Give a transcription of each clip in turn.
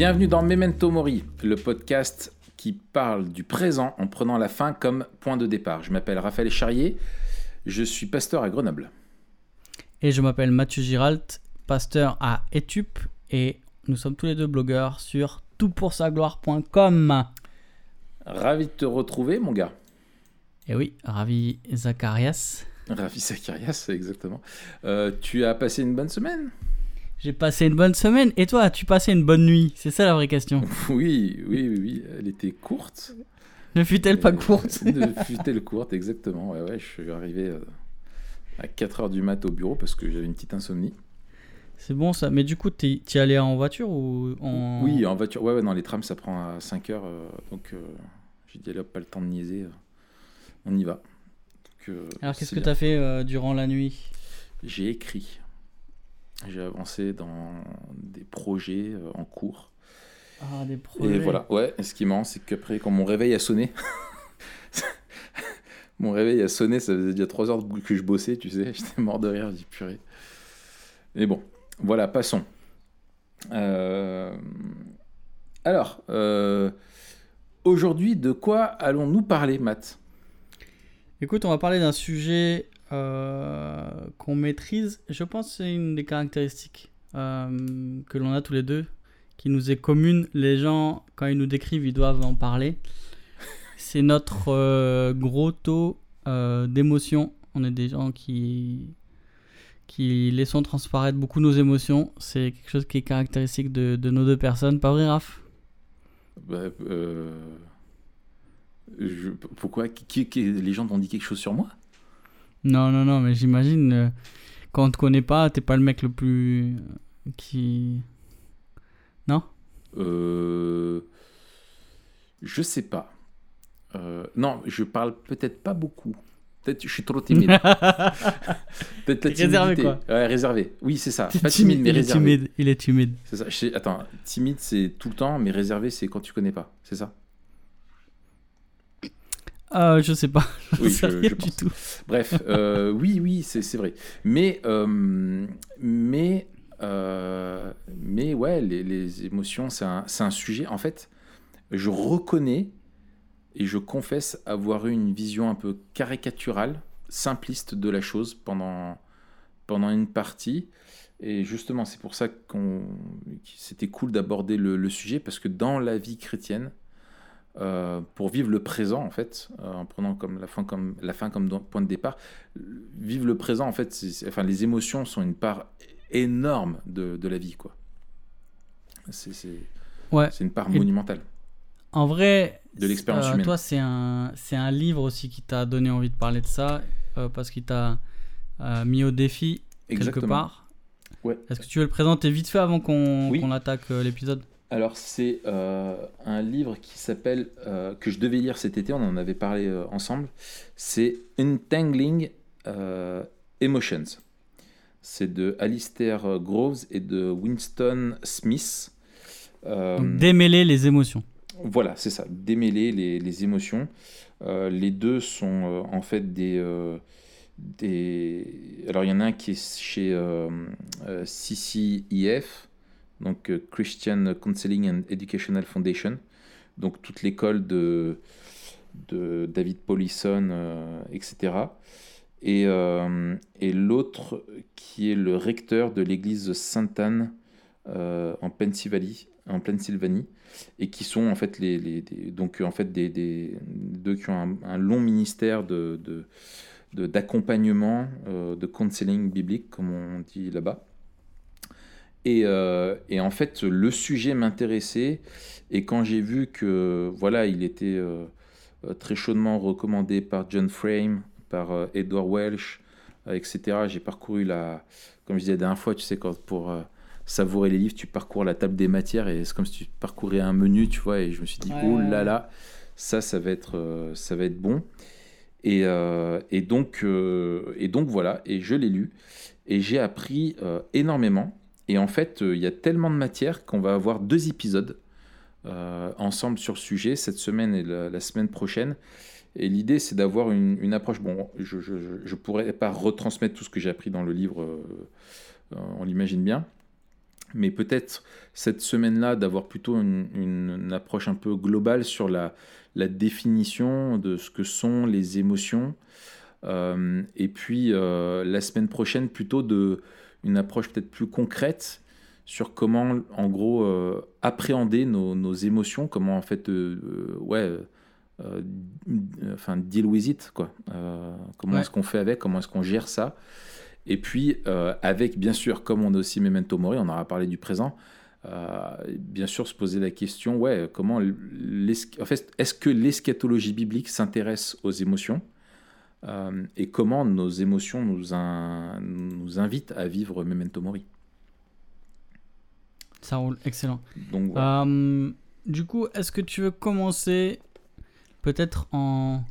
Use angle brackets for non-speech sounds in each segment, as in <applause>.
Bienvenue dans Memento Mori, le podcast qui parle du présent en prenant la fin comme point de départ. Je m'appelle Raphaël Charrier, je suis pasteur à Grenoble. Et je m'appelle Mathieu Giralt, pasteur à Etup, et nous sommes tous les deux blogueurs sur toutpoursagloire.com. Ravi de te retrouver, mon gars. Et oui, ravi Zacharias. Ravi Zacharias, exactement. Euh, tu as passé une bonne semaine? J'ai passé une bonne semaine. Et toi, as-tu passé une bonne nuit? C'est ça la vraie question. <laughs> Oui, oui, oui, oui. Elle était courte. Ne fut-elle pas courte? <laughs> Ne fut-elle courte, exactement. Ouais, ouais, je suis arrivé euh, à 4h du mat au bureau parce que j'avais une petite insomnie. C'est bon ça. Mais du coup, tu es allé en voiture ou en... Oui, en voiture. Ouais, ouais, dans les trams, ça prend à 5h. Euh, donc, euh, j'ai dit, allez hop, pas le temps de niaiser. on y va. Alors, qu'est-ce que tu as fait durant la nuit? J'ai écrit. J'ai avancé dans des projets euh, en cours. Ah, des projets. Et voilà, ouais. ce qui est marrant, c'est qu'après, quand mon réveil a sonné, <laughs> mon réveil a sonné, ça faisait déjà 3 heures que je bossais, tu sais. <laughs> J'étais mort de rire, j'ai dit purée. Mais bon, voilà, passons. Euh, alors, euh, aujourd'hui, de quoi allons-nous parler, Matt? Écoute, on va parler d'un sujet euh, qu'on maîtrise, je pense c'est une des caractéristiques euh, que l'on a tous les deux, qui nous est commune. Les gens, quand ils nous décrivent, ils doivent en parler. C'est notre euh, gros taux d'émotion. On est des gens qui, qui laissons transparaître beaucoup nos émotions. C'est quelque chose qui est caractéristique de, nos deux personnes. Pas vrai, Raph? Bah, Pourquoi? Qui, Les gens t'ont dit quelque chose sur moi? Non, non, non, mais j'imagine, euh, quand on te connaît pas, t'es pas le mec le plus. Euh, qui. Non? Euh. Je sais pas. Euh, non, je parle peut-être pas beaucoup. Peut-être je suis trop <laughs> timide. peut-être la timidité. Réservé quoi Ouais, réservé. Oui, c'est ça. Pas timide, mais réservé. Il est timide. Il est timide. C'est ça. Attends, timide c'est tout le temps, mais réservé c'est quand tu connais pas. C'est ça? Euh, je sais pas. <laughs> Oui, je, du tout. Bref, euh, <laughs> oui, oui, c'est vrai. Mais, euh, mais, euh, mais ouais, les, les émotions, c'est un, un, sujet. En fait, je reconnais et je confesse avoir eu une vision un peu caricaturale, simpliste de la chose pendant, pendant une partie. Et justement, c'est pour ça qu'on c'était cool d'aborder le, le, sujet, parce que dans la vie chrétienne, euh, pour vivre le présent en fait, euh, en prenant comme la fin comme la fin comme point de départ. Vivre le présent en fait, enfin les émotions sont une part énorme de, de la vie quoi. C'est ouais. une part monumentale. En vrai, de l'expérience euh, humaine. Toi, c'est un c'est un livre aussi qui t'a donné envie de parler de ça parce qu'il t'a mis au défi quelque part. Ouais. Est-ce que tu veux le présenter vite fait avant qu'on attaque l'épisode? Alors c'est euh, un livre qui s'appelle, euh, que je devais lire cet été, on en avait parlé euh, ensemble, c'est Untangling Emotions. C'est de Alistair Groves et de Winston Smith. démêler les émotions. Voilà, c'est ça, démêler les, les émotions. les deux sont en fait des, des... Alors il y en a un qui est chez CCIF donc euh, Christian Counseling and Educational Foundation, donc toute l'école de, David Paulison, euh, etc. Et, euh, et l'autre qui est le recteur de l'église Sainte-Anne en Pennsylvanie, en Pennsylvanie, et qui sont en fait les, donc en fait des, deux qui ont un, long ministère d'accompagnement, de counseling biblique, comme on dit là-bas. Euh, et, en fait, le sujet m'intéressait. Et quand j'ai vu que voilà, il était euh, euh, très chaudement recommandé par John Frame, par Edward Welsh, etc., j'ai parcouru la. Comme je disais la dernière fois, tu sais, quand pour savourer les livres, tu parcours la table des matières et c'est comme si tu parcourais un menu, tu vois. Et je me suis dit, oh là là, ça, ça va être, ça va être bon. Et, et, donc, et donc voilà, et je l'ai lu, et j'ai appris énormément. Et en fait, il y a tellement de matière qu'on va avoir deux épisodes ensemble sur le sujet, cette semaine et la semaine prochaine. Et l'idée, c'est d'avoir une, approche. Bon, je ne pourrais pas retransmettre tout ce que j'ai appris dans le livre, euh, on l'imagine bien. Mais peut-être cette semaine-là, d'avoir plutôt une, approche un peu globale sur la, définition de ce que sont les émotions. Euh, et puis euh, la semaine prochaine, plutôt de une approche peut-être plus concrète sur comment, en gros, appréhender nos, nos, émotions, comment en fait, ouais euh, enfin deal with it quoi. Euh, comment est-ce qu'on fait avec, comment est-ce qu'on gère ça. Et puis euh, avec bien sûr, comme on a aussi Memento Mori, on aura parlé du présent. bien sûr, se poser la question, ouais, comment, en fait, est-ce que l'eschatologie biblique s'intéresse aux émotions? Et comment nos émotions nous, nous invitent à vivre Memento Mori. Ça roule, excellent. Donc, du coup, est-ce que tu veux commencer peut-être en,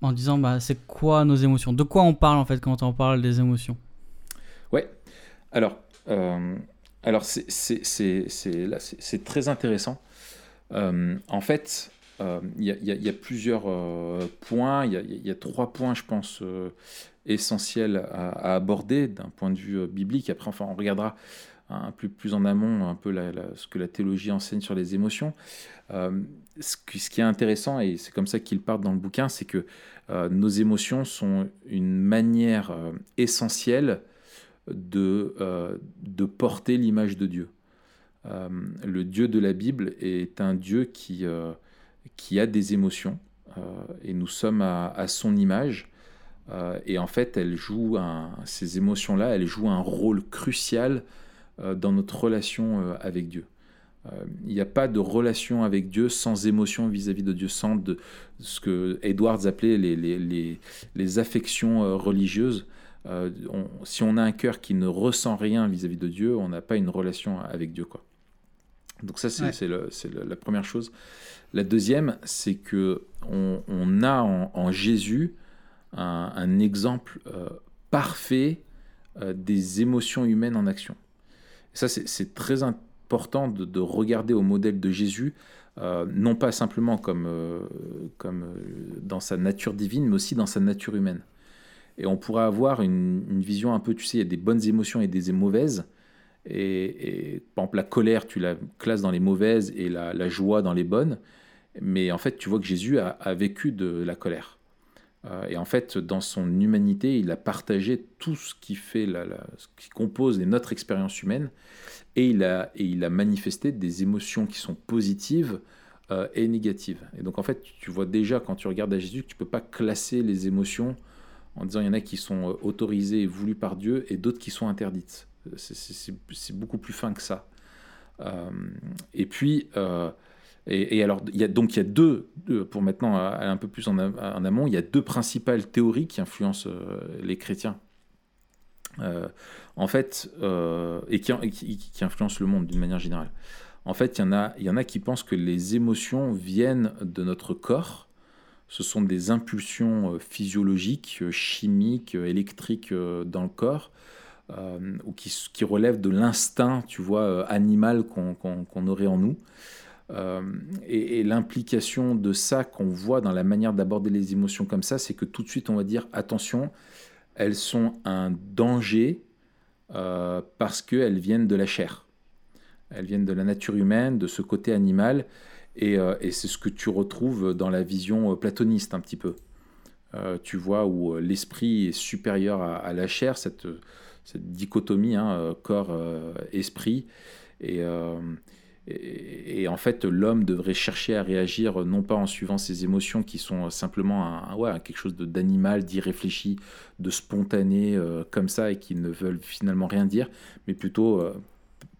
en disant bah, c'est quoi nos émotions? De quoi on parle en fait quand on parle des émotions? Ouais, alors, euh, alors c'est, très intéressant. Euh, en fait, euh, il y, a plusieurs points, il y, a trois points, je pense, essentiels à, aborder d'un point de vue biblique. Après, enfin, on regardera un peu plus en amont un peu ce que la théologie enseigne sur les émotions. Euh, ce, qui est intéressant, et c'est comme ça qu'il part dans le bouquin, c'est que euh, nos émotions sont une manière euh, essentielle de porter l'image de Dieu. le Dieu de la Bible est un Dieu qui, qui a des émotions, et nous sommes à, son image. et en fait, elle joue ces émotions-là, elles jouent un rôle crucial euh, dans notre relation euh, avec Dieu. Euh, il n'y a pas de relation avec Dieu sans émotion vis-à-vis de Dieu, sans ce que Edwards appelait les, affections religieuses. si on a un cœur qui ne ressent rien vis-à-vis de Dieu, on n'a pas une relation avec Dieu. Quoi. Donc ça, c'est la première chose. La deuxième, c'est que on, a en, Jésus un, exemple parfait des émotions humaines en action ça, c'est très important de, regarder au modèle de Jésus, euh, non pas simplement comme, euh, comme euh, dans sa nature divine, mais aussi dans sa nature humaine. Et on pourrait avoir une, vision un peu, tu sais, il y a des bonnes émotions et des mauvaises. Et, par exemple, la colère, tu la classes dans les mauvaises et la, joie dans les bonnes. Mais en fait, tu vois que Jésus a, vécu de la colère. Euh, et en fait, dans son humanité, il a partagé tout ce qui fait, la, ce qui compose notre expérience humaine, et il a, et il a manifesté des émotions qui sont positives euh, et négatives. Et donc en fait, tu vois déjà quand tu regardes à Jésus que tu peux pas classer les émotions en disant il y en a qui sont euh, autorisées et voulues par Dieu et d'autres qui sont interdites. C'est beaucoup plus fin que ça. et puis et, alors, donc il y a deux, pour maintenant aller un peu plus en, amont, il y a deux principales théories qui influencent euh, les chrétiens. Euh, en fait, euh, et qui, qui, influencent le monde d'une manière générale. En fait, il y, il y en a qui pensent que les émotions viennent de notre corps. Ce sont des impulsions physiologiques, chimiques, électriques dans le corps, ou qui, qui, relèvent de l'instinct, tu vois, animal qu'on aurait en nous. Euh, et, l'implication de ça qu'on voit dans la manière d'aborder les émotions comme ça, c'est que tout de suite on va dire attention, elles sont un danger euh, parce qu'elles viennent de la chair. Elles viennent de la nature humaine, de ce côté animal, et, euh, c'est ce que tu retrouves dans la vision platoniste un petit peu. tu vois où l'esprit est supérieur à, la chair, cette, cette dichotomie hein, corps-esprit. et, et, en fait, l'homme devrait chercher à réagir non pas en suivant ses émotions qui sont simplement quelque chose d'animal, d'irréfléchi, de spontané euh, comme ça et qui ne veulent finalement rien dire, mais plutôt euh,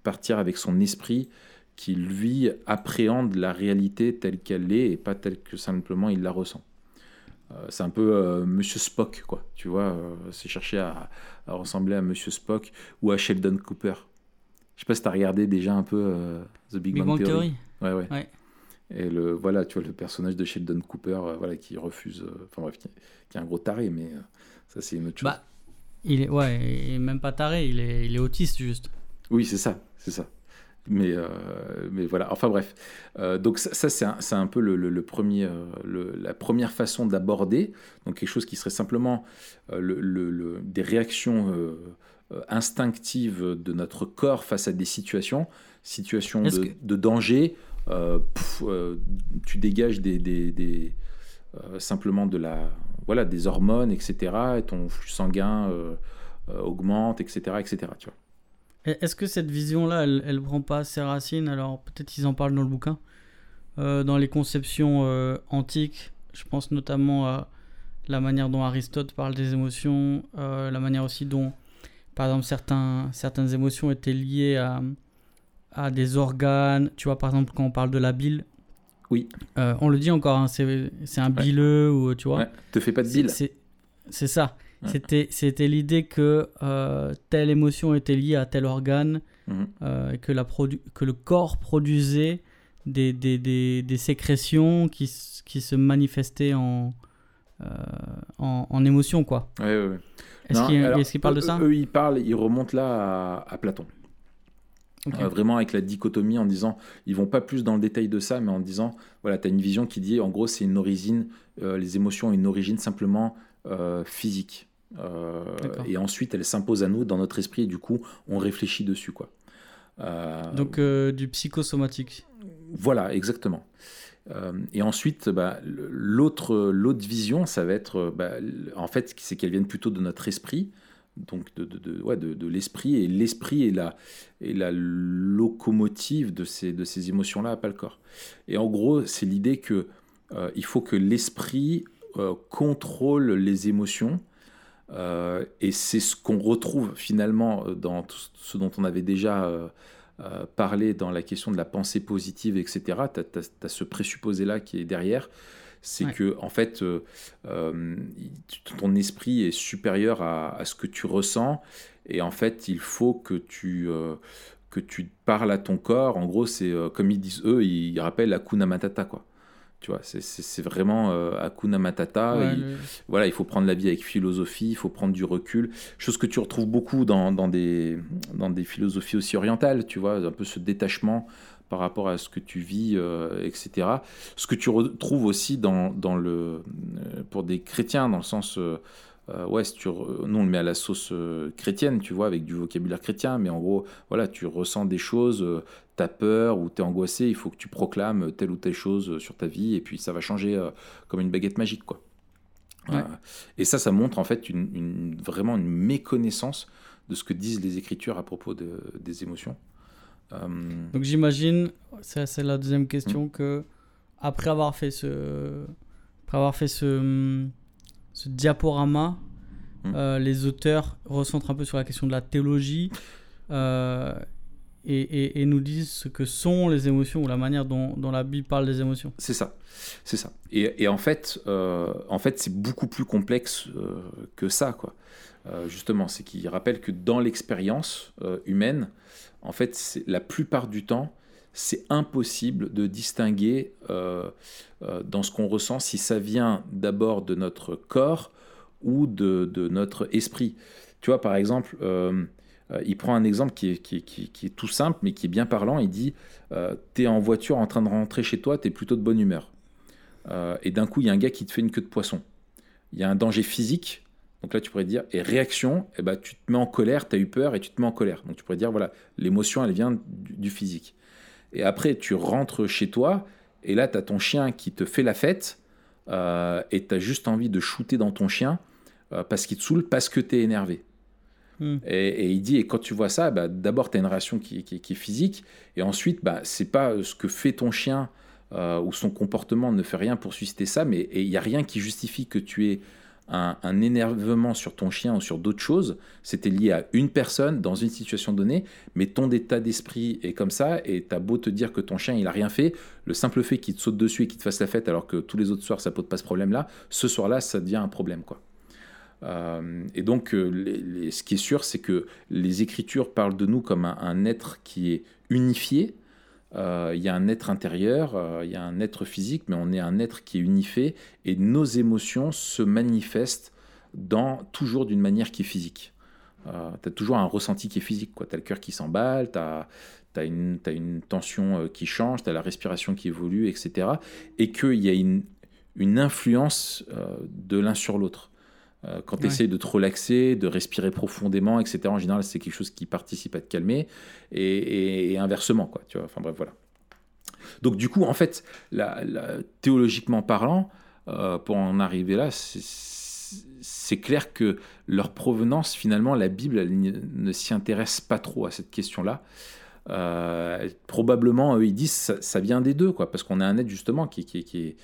partir avec son esprit qui lui appréhende la réalité telle qu'elle est et pas telle que simplement il la ressent. Euh, c'est un peu Monsieur Spock, quoi. Tu vois, c'est chercher à, à, ressembler à Monsieur Spock ou à Sheldon Cooper. Je sais pas si tu as regardé déjà un peu euh, The Big, Bang, Theory. Ouais, ouais. Et le, voilà, tu vois, le personnage de Sheldon Cooper, voilà, qui refuse, enfin bref, qui, est un gros taré, mais ça, c'est une autre chose. Bah, il est, ouais, il est même pas taré, il est, il est autiste, juste. Oui, c'est ça, c'est ça. Mais, euh, mais voilà, enfin bref. Euh, donc ça, c'est un, un, peu le, le, premier, euh, le, la première façon d'aborder, donc quelque chose qui serait simplement le, des réactions instinctives de notre corps face à des situations, situations de, de, danger, tu dégages des, des, des simplement de la, voilà, des hormones, etc., et ton flux sanguin augmente, etc., etc., tu vois. Est-ce que cette vision-là, elle, elle prend pas ses racines Alors peut-être qu'ils en parlent dans le bouquin. Euh, dans les conceptions euh, antiques, je pense notamment à la manière dont Aristote parle des émotions, euh, la manière aussi dont, par exemple, certains, certaines émotions étaient liées à, à des organes. Tu vois, par exemple, quand on parle de la bile. Oui. on le dit encore, hein, c'est un bileux ou tu vois. Ouais. Te fais pas de bile. C'est ça. C'était, c'était l'idée que euh, telle émotion était liée à tel organe mhm. euh, et que, la que le corps produisait des, des, des, des sécrétions qui, qui, se manifestaient en, euh, en, en, émotion. Quoi. Est-ce, qu'il, parle de ça Eux, ils parlent, ils remontent là à, Platon. vraiment avec la dichotomie en disant, ils vont pas plus dans le détail de ça, mais en disant, voilà, tu as une vision qui dit, en gros, c'est une origine, les émotions ont une origine simplement physique. Euh, et ensuite, elle s'impose à nous dans notre esprit et du coup, on réfléchit dessus. Quoi. Euh, Donc euh, du psychosomatique. Voilà, exactement. et ensuite, bah, l'autre, l'autre vision, ça va être, bah, en fait, c'est qu'elle vienne plutôt de notre esprit, donc de, de, de, ouais, de, l'esprit, et l'esprit est la, est la locomotive de ces, de ces émotions-là, pas le corps. Et en gros, c'est l'idée que il faut que l'esprit contrôle les émotions euh, et c'est ce qu'on retrouve finalement euh, dans tout ce dont on avait déjà euh, parlé dans la question de la pensée positive, etc. Tu as, ce présupposé-là qui est derrière. C'est que, en fait, ton esprit est supérieur à, ce que tu ressens. Et en fait, il faut que tu, que tu parles à ton corps. En gros, c'est comme ils disent eux, ils rappellent Akuna Matata, quoi. Tu vois, c'est vraiment euh, Hakuna Matata. Voilà, il faut prendre la vie avec philosophie, il faut prendre du recul. Chose que tu retrouves beaucoup dans, dans, des, dans des philosophies aussi orientales, tu vois, un peu ce détachement par rapport à ce que tu vis, euh, etc. Ce que tu retrouves aussi dans, dans le, euh, pour des chrétiens, dans le sens euh, ouais, tu nous on le met à la sauce euh, chrétienne, tu vois, avec du vocabulaire chrétien, mais en gros, voilà, tu ressens des choses, euh, tu as peur ou tu es angoissé, il faut que tu proclames telle ou telle chose sur ta vie, et puis ça va changer comme une baguette magique, quoi. et ça, ça montre en fait une, vraiment une méconnaissance de ce que disent les Écritures à propos de, des émotions. Donc j'imagine, c'est la deuxième question, hmm. que après avoir fait ce, après avoir fait ce ce diaporama, hmm. euh, les auteurs recentrent un peu sur la question de la théologie euh, et, et, nous disent ce que sont les émotions ou la manière dont, dont la Bible parle des émotions. C'est ça, c'est ça. Et, et, en fait, euh, en fait c'est beaucoup plus complexe que ça, quoi. justement, c'est qu'il rappelle que dans l'expérience humaine, en fait, la plupart du temps, c'est impossible de distinguer euh, euh, dans ce qu'on ressent si ça vient d'abord de notre corps ou de, notre esprit. Tu vois, par exemple, euh, il prend un exemple qui est, tout simple, mais qui est bien parlant. Il dit, tu es en voiture en train de rentrer chez toi, tu es plutôt de bonne humeur. et d'un coup, il y a un gars qui te fait une queue de poisson. Il y a un danger physique. Donc là, tu pourrais dire, et réaction, eh ben, tu te mets en colère, tu as eu peur et tu te mets en colère. Donc tu pourrais dire, voilà, l'émotion, elle vient du physique. Et après, tu rentres chez toi, et là, tu as ton chien qui te fait la fête, euh, et tu as juste envie de shooter dans ton chien euh, parce qu'il te saoule, parce que tu es énervé. Hmm. Et, il dit, et quand tu vois ça, bah, d'abord, tu as une réaction qui, est physique, et ensuite, bah, c'est pas ce que fait ton chien euh, ou son comportement ne fait rien pour susciter ça, mais il n'y a rien qui justifie que tu aies un, énervement sur ton chien ou sur d'autres choses, c'était lié à une personne dans une situation donnée, mais ton état d'esprit est comme ça, et t'as beau te dire que ton chien il a rien fait, le simple fait qu'il te saute dessus et qu'il te fasse la fête alors que tous les autres soirs ça pose pas ce problème-là, ce soir-là ça devient un problème quoi. Euh, et donc, euh, ce qui est sûr, c'est que les Écritures parlent de nous comme un, être qui est unifié, il y a un être intérieur, il y a un être physique, mais on est un être qui est unifié et nos émotions se manifestent toujours d'une manière qui est physique. tu as toujours un ressenti qui est physique. Tu as le cœur qui s'emballe, tu as, une, tension qui change, tu as la respiration qui évolue, etc. Et qu'il y a une influence de l'un sur l'autre. Euh, quand tu essaies de te relaxer, de respirer profondément, etc., en général, c'est quelque chose qui participe à te calmer, et, inversement, quoi, tu vois, enfin bref, voilà. Donc du coup, en fait, la, théologiquement parlant, euh, pour en arriver là, c'est clair que leur provenance, finalement, la Bible ne s'y intéresse pas trop à cette question-là. Euh, probablement, eux, ils disent ça, ça vient des deux, quoi, parce qu'on a un être justement qui, qui, qui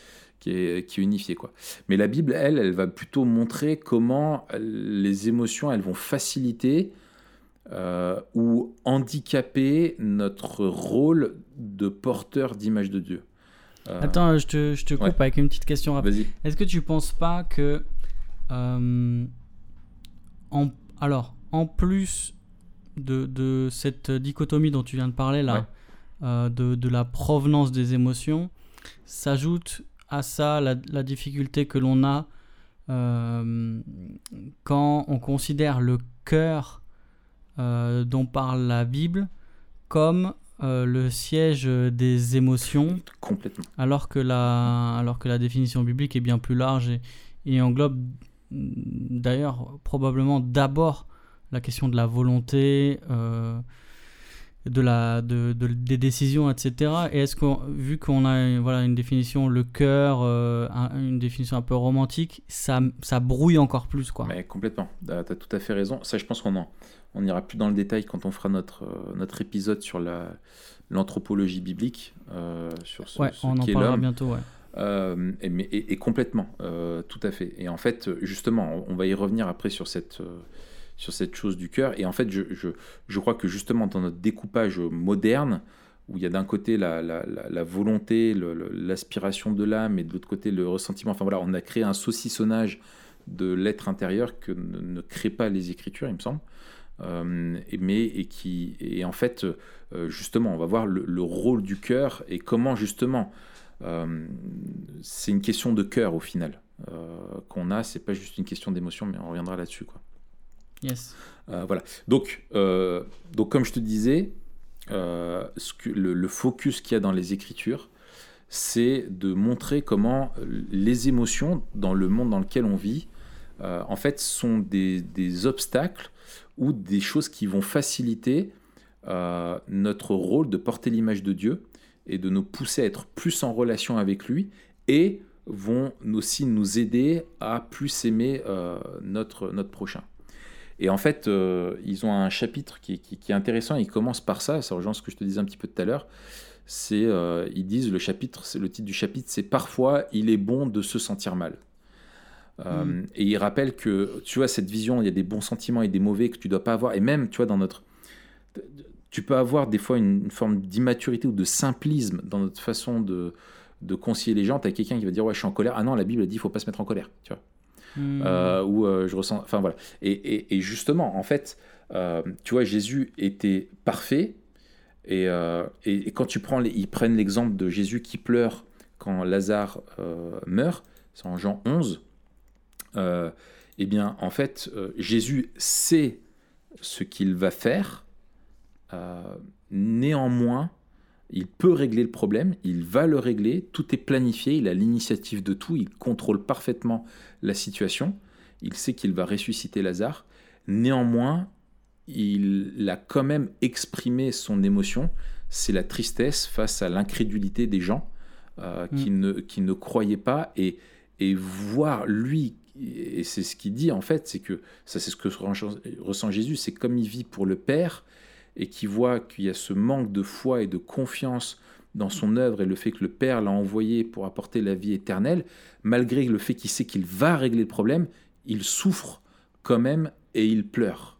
est qui est, qui unifié. Quoi. Mais la Bible, elle, elle va plutôt montrer comment les émotions, elles vont faciliter euh, ou handicaper notre rôle de porteur d'image de Dieu. Euh, Attends, je te, je te coupe avec une petite question rapide. Est-ce que tu penses pas que... Euh, en, alors, en plus de, de, cette dichotomie dont tu viens de parler là, de, de, la provenance des émotions, s'ajoute à ça la, difficulté que l'on a euh, quand on considère le cœur euh, dont parle la Bible comme euh, le siège des émotions. Complètement. Alors que la, alors que la définition biblique est bien plus large et, et englobe d'ailleurs probablement d'abord la question de la volonté, de la, de, des décisions, etc. Et est-ce qu'on, vu qu'on a voilà, une définition, le cœur, euh, une définition un peu romantique, ça, ça brouille encore plus quoi. Mais complètement, tu as, tout à fait raison. Ça, je pense qu'on en, on ira plus dans le détail quand on fera notre, euh, notre épisode sur la, l'anthropologie biblique. Euh, sur ce, ouais, on en parlera bientôt, ouais. et, mais, et, complètement, tout à fait. Et en fait, justement, on va y revenir après sur cette sur cette chose du cœur. Et en fait, je, je, je, crois que justement dans notre découpage moderne, où il y a d'un côté la, la, la, volonté, l'aspiration de l'âme, et de l'autre côté le ressentiment, enfin voilà, on a créé un saucissonnage de l'être intérieur que ne, ne créent pas les Écritures, il me semble. Euh, mais et qui et en fait euh, justement on va voir le, rôle du cœur et comment justement euh, c'est une question de cœur au final qu'on a c'est pas juste une question d'émotion mais on reviendra là-dessus quoi Yes. Euh, voilà. Donc, euh, donc, comme je te disais, euh, le, focus qu'il y a dans les Écritures, c'est de montrer comment les émotions dans le monde dans lequel on vit, en fait, sont des, des, obstacles ou des choses qui vont faciliter notre rôle de porter l'image de Dieu et de nous pousser à être plus en relation avec lui et vont aussi nous aider à plus aimer notre, notre prochain. Et en fait, euh, ils ont un chapitre qui, est intéressant. Ils commencent par ça. Ça rejoint ce que je te disais un petit peu tout à l'heure. C'est, euh, ils disent le chapitre, le titre du chapitre, c'est parfois il est bon de se sentir mal. Euh, mm. Et ils rappellent que tu vois cette vision, il y a des bons sentiments et des mauvais que tu dois pas avoir. Et même, tu vois, dans notre, tu peux avoir des fois une, forme d'immaturité ou de simplisme dans notre façon de, de concilier les gens. Tu as quelqu'un qui va dire ouais je suis en colère. Ah non, la Bible dit il faut pas se mettre en colère. Tu vois? Hmm. Euh, où euh, je ressens. Enfin voilà. Et, justement, en fait, euh, tu vois, Jésus était parfait. Et, quand tu prends, ils prennent l'exemple de Jésus qui pleure quand Lazare meurt, c'est en Jean 11. eh bien, en fait, Jésus sait ce qu'il va faire. néanmoins, il peut régler le problème, il va le régler, tout est planifié, il a l'initiative de tout, il contrôle parfaitement la situation, il sait qu'il va ressusciter Lazare. Néanmoins, il a quand même exprimé son émotion, c'est la tristesse face à l'incrédulité des gens euh, qui, mm. ne, qui ne croyaient pas et, et voir lui, et c'est ce qu'il dit en fait, c'est que ça c'est ce que ressent Jésus, c'est comme il vit pour le Père, et qui voit qu'il y a ce manque de foi et de confiance dans son œuvre et le fait que le Père l'a envoyé pour apporter la vie éternelle, malgré le fait qu'il sait qu'il va régler le problème, il souffre quand même et il pleure.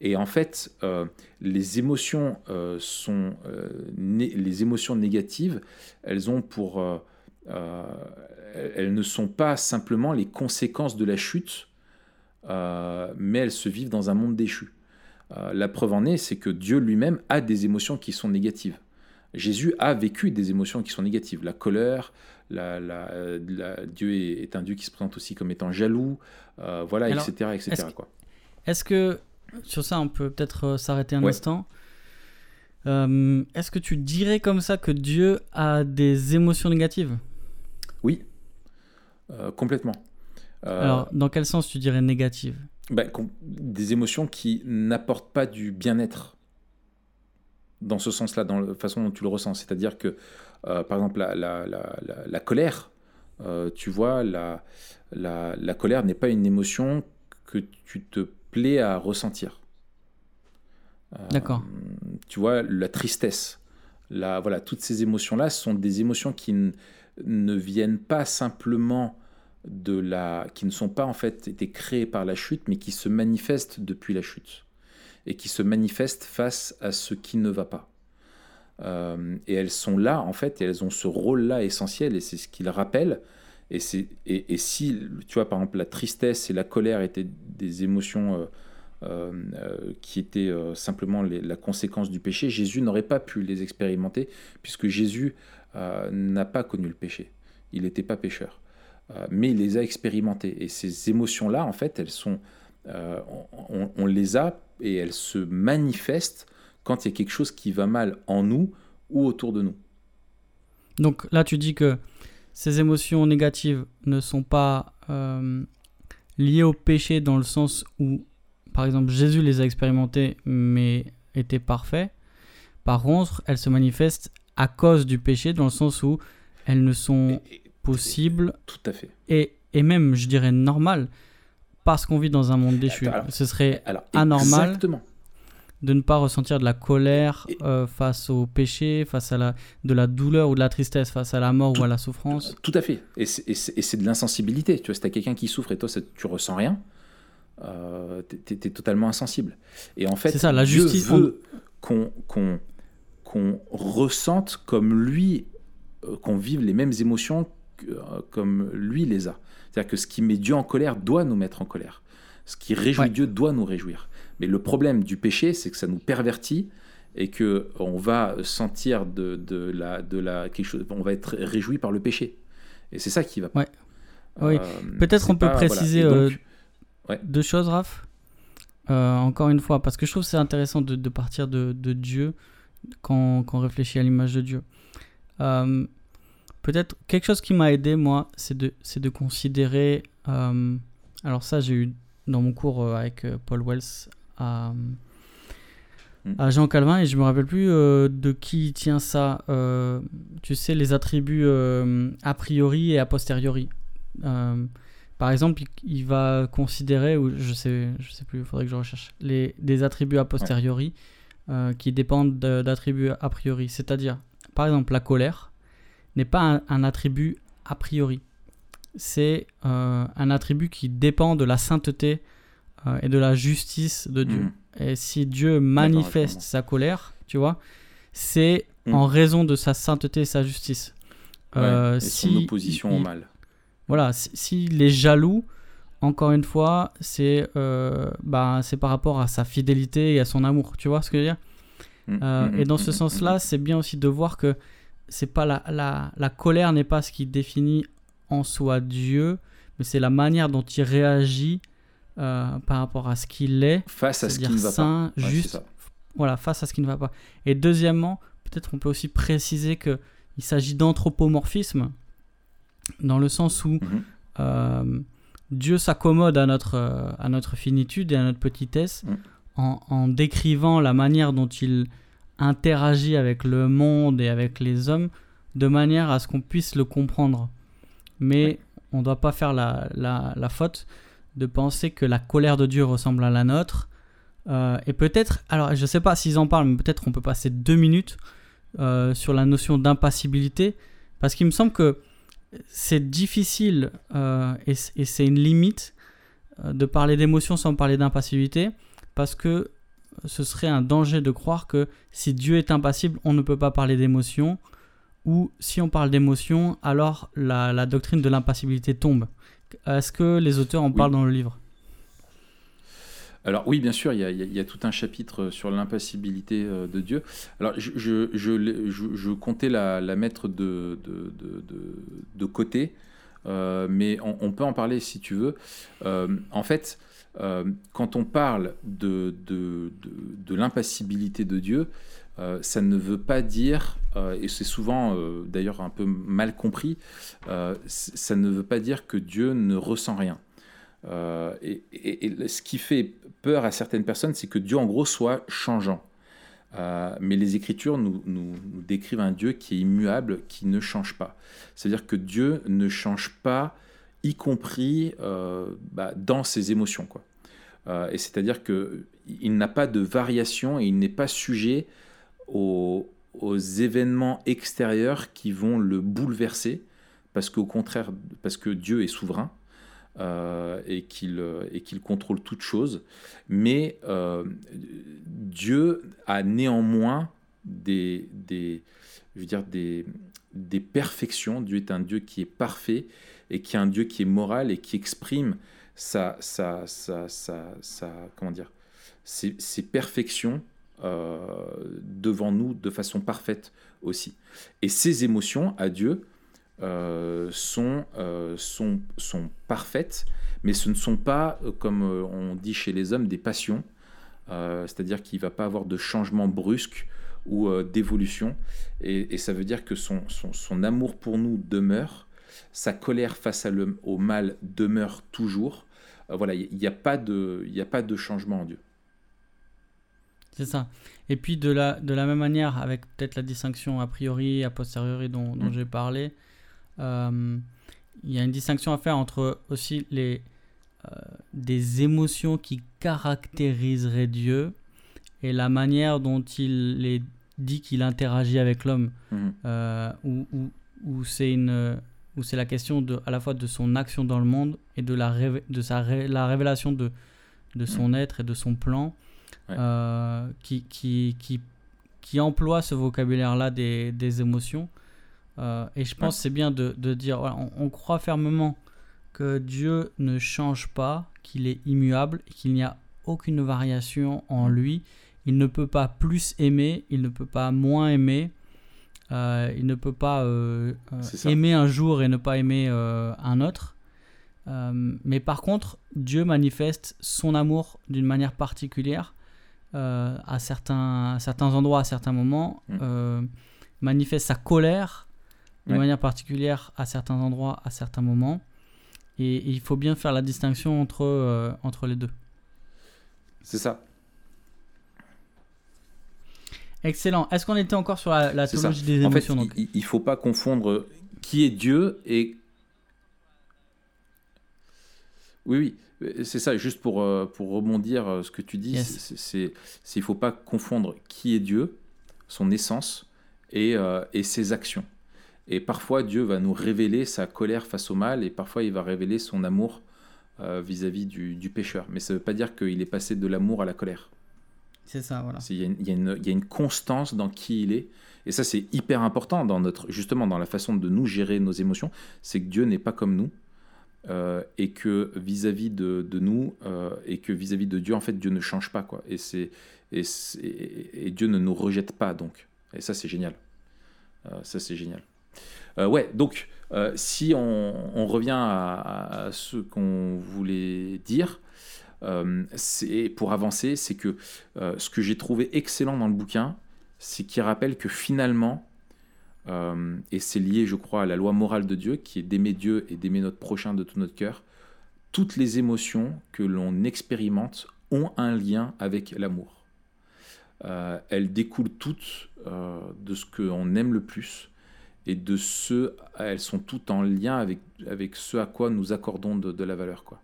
Et en fait, euh, les émotions euh, sont euh, les émotions négatives, elles ont pour elles ne sont pas simplement les conséquences de la chute, mais elles se vivent dans un monde déchu. Euh, la preuve en est, c'est que Dieu lui-même a des émotions qui sont négatives. Jésus a vécu des émotions qui sont négatives. La colère, la, Dieu est, un Dieu qui se présente aussi comme étant jaloux, euh, voilà, etc. etc. Est-ce que, sur ça, on peut peut-être euh, s'arrêter un instant euh, Est-ce que tu dirais comme ça que Dieu a des émotions négatives? Oui, complètement. Alors, dans quel sens tu dirais négatives? Bah, Des émotions qui n'apportent pas du bien-être dans ce sens-là, dans la façon dont tu le ressens. C'est-à-dire que, euh, par exemple, la, la, la, la colère, euh, tu vois, la, la, colère n'est pas une émotion que tu te plais à ressentir. Euh, D'accord. Tu vois, la tristesse, la, voilà, toutes ces émotions-là sont des émotions qui ne viennent pas simplement de la, qui ne sont pas en fait été créées par la chute, mais qui se manifestent depuis la chute et qui se manifestent face à ce qui ne va pas. Euh, et elles sont là, en fait, et elles ont ce rôle-là essentiel, et c'est ce qu'ils rappellent. Et, et, et, si, tu vois, par exemple, la tristesse et la colère étaient des émotions euh, euh, qui étaient simplement la conséquence du péché, Jésus n'aurait pas pu les expérimenter, puisque Jésus n'a pas connu le péché. Il n'était pas pécheur. Mais il les a expérimentées. Et ces émotions-là, en fait, elles sont, on, on, les a et elles se manifestent quand il y a quelque chose qui va mal en nous ou autour de nous. Donc là, tu dis que ces émotions négatives ne sont pas euh, liées au péché dans le sens où, par exemple, Jésus les a expérimentées mais étaient parfaits. Par contre, elles se manifestent à cause du péché dans le sens où elles ne sont possibles. Tout à fait. Et, et même, je dirais, normales parce qu'on vit dans un monde déchu. Ce serait anormal de ne pas ressentir de la colère euh, face au péché, face à la, de la douleur ou de la tristesse, face à la mort ou à la souffrance. Tout à fait. Et c'est de l'insensibilité. Tu vois, si tu as quelqu'un qui souffre et toi, tu ressens rien, euh, tu es, totalement insensible. Et en fait, ça, la Dieu justice veut qu'on qu'on ressente comme lui, euh, qu'on vive les mêmes émotions euh, comme lui les a. C'est-à-dire que ce qui met Dieu en colère doit nous mettre en colère. Ce qui réjouit Dieu doit nous réjouir. Mais le problème du péché, c'est que ça nous pervertit et que on va sentir de, de, la, de la quelque chose, on va être réjoui par le péché. Et c'est ça qui va. Ouais. oui. Euh, Peut-être on peut préciser euh, deux choses, Raph? Euh, encore une fois, parce que je trouve c'est intéressant de, de, partir de, de Dieu quand, quand, on réfléchit à l'image de Dieu. Peut-être quelque chose qui m'a aidé, moi, c'est de, de considérer. alors, ça, j'ai eu dans mon cours avec Paul Wells à, hmm. à Jean Calvin et je me rappelle plus euh, de qui tient ça. Euh, tu sais, les attributs euh, a priori et a posteriori. par exemple, il, va considérer, ou je sais, je sais plus, il faudrait que je recherche, les, des attributs a posteriori qui dépendent d'attributs a priori. C'est-à-dire, par exemple, la colère n'est pas un, attribut a priori. C'est un attribut qui dépend de la sainteté euh, et de la justice de Dieu. Mm. Et si Dieu manifeste sa colère, tu vois, c'est mm. en raison de sa sainteté et sa justice. Euh, si son opposition au mal. Voilà, s'il est jaloux, encore une fois, c'est euh, bah, par rapport à sa fidélité et à son amour. Tu vois ce que je veux dire? Mm, Et dans ce sens-là, c'est bien aussi de voir que c'est pas la, la, la colère n'est pas ce qui définit en soi Dieu, mais c'est la manière dont il réagit euh, par rapport à ce qu'il est. Face à ce qui ne va sain, pas. juste, voilà, face à ce qui ne va pas. Et deuxièmement, peut-être on peut aussi préciser qu'il s'agit d'anthropomorphisme, dans le sens où mhm. euh, Dieu s'accommode à notre, à notre finitude et à notre petitesse mhm. en, en, décrivant la manière dont il interagit avec le monde et avec les hommes de manière à ce qu'on puisse le comprendre. Mais on ne doit pas faire la, la, la faute de penser que la colère de Dieu ressemble à la nôtre. Euh, et peut-être, alors je ne sais pas s'ils en parlent, mais peut-être on peut passer deux minutes euh, sur la notion d'impassibilité, parce qu'il me semble que c'est difficile euh, et, c'est une limite de parler d'émotion sans parler d'impassibilité, parce que ce serait un danger de croire que si Dieu est impassible, on ne peut pas parler d'émotion, ou si on parle d'émotion, alors la doctrine de l'impassibilité tombe. Est-ce que les auteurs en parlent dans le livre? Alors oui, bien sûr, il y, a, tout un chapitre sur l'impassibilité de Dieu. Alors je, je, je, comptais la, mettre de, de, de, côté, mais on, peut en parler si tu veux. en fait, quand on parle de, de l'impassibilité de Dieu, euh, ça ne veut pas dire, euh, et c'est souvent euh, d'ailleurs un peu mal compris, ça ne veut pas dire que Dieu ne ressent rien. Et, ce qui fait peur à certaines personnes, c'est que Dieu en gros soit changeant. mais les Écritures nous, décrivent un Dieu qui est immuable, qui ne change pas. C'est-à-dire que Dieu ne change pas, y compris bah, dans ses émotions. Quoi. et c'est-à-dire qu'il n'a pas de variation et il n'est pas sujet aux, événements extérieurs qui vont le bouleverser, parce qu'au contraire, parce que Dieu est souverain euh, et qu'il contrôle toute chose, mais euh, Dieu a néanmoins des, des perfections. Dieu est un Dieu qui est parfait et qui est un Dieu qui est moral et qui exprime sa, sa, sa, sa, comment dire, ses, ses perfections euh, devant nous de façon parfaite aussi. Et ces émotions à Dieu euh, sont, euh, sont, sont parfaites, mais ce ne sont pas, comme on dit chez les hommes, des passions, c'est-à-dire qu'il ne va pas avoir de changement brusque ou d'évolution, et, ça veut dire que son, son, son amour pour nous demeure, sa colère face à le, au mal demeure toujours. voilà, il n'y a, pas de, a pas de changement en Dieu. C'est ça. Et puis de la, de la même manière, avec peut-être la distinction a priori, a posteriori dont, dont mm. j'ai parlé, euh, il y a une distinction à faire entre aussi les, euh, des émotions qui caractériseraient Dieu et la manière dont il est dit qu'il interagit avec l'homme, mm. euh, où, où, c'est une où c'est la question de, à la fois de son action dans le monde et de la, de sa la révélation de, de son mm. être et de son plan euh, qui, qui, qui, qui, emploie ce vocabulaire-là des, des, émotions. Euh, et je pense que c'est bien de, de dire, on, croit fermement que Dieu ne change pas, qu'il est immuable, qu'il n'y a aucune variation en lui. Il ne peut pas plus aimer, il ne peut pas moins aimer. Euh, il ne peut pas aimer un jour et ne pas aimer un autre. mais par contre, Dieu manifeste son amour d'une manière particulière euh, à, certains, certains endroits, à certains moments, mm. euh, manifeste sa colère de manière particulière à certains endroits, à certains moments. Et, il faut bien faire la distinction entre, euh, entre les deux. C'est ça. Excellent. Est-ce qu'on était encore sur la, théologie des émotions Il ne faut pas confondre qui est Dieu et oui, oui. C'est ça, juste pour, euh, pour rebondir euh, ce que tu dis, c'est il ne faut pas confondre qui est Dieu, son essence, et, euh, et, ses actions. Et parfois, Dieu va nous révéler sa colère face au mal, et parfois, il va révéler son amour vis-à-vis du, du, pécheur. Mais ça ne veut pas dire qu'il est passé de l'amour à la colère. C'est ça, voilà. Il y, a une constance dans qui il est. Et ça, c'est hyper important dans notre, justement dans la façon de nous gérer nos émotions. C'est que Dieu n'est pas comme nous. Euh, et que vis-à-vis de, nous euh, et que vis-à-vis de Dieu, en fait, Dieu ne change pas quoi. Et c'est et, Dieu ne nous rejette pas donc. Et ça c'est génial. Euh, ça c'est génial. ouais, donc si on, revient à ce qu'on voulait dire, c'est pour avancer, c'est que ce que j'ai trouvé excellent dans le bouquin, c'est qu'il rappelle que finalement euh, et c'est lié, je crois, à la loi morale de Dieu, qui est d'aimer Dieu et d'aimer notre prochain de tout notre cœur. Toutes les émotions que l'on expérimente ont un lien avec l'amour. Euh, elles découlent toutes euh, de ce qu'on aime le plus et de ce, elles sont toutes en lien avec, ce à quoi nous accordons de, la valeur. Quoi.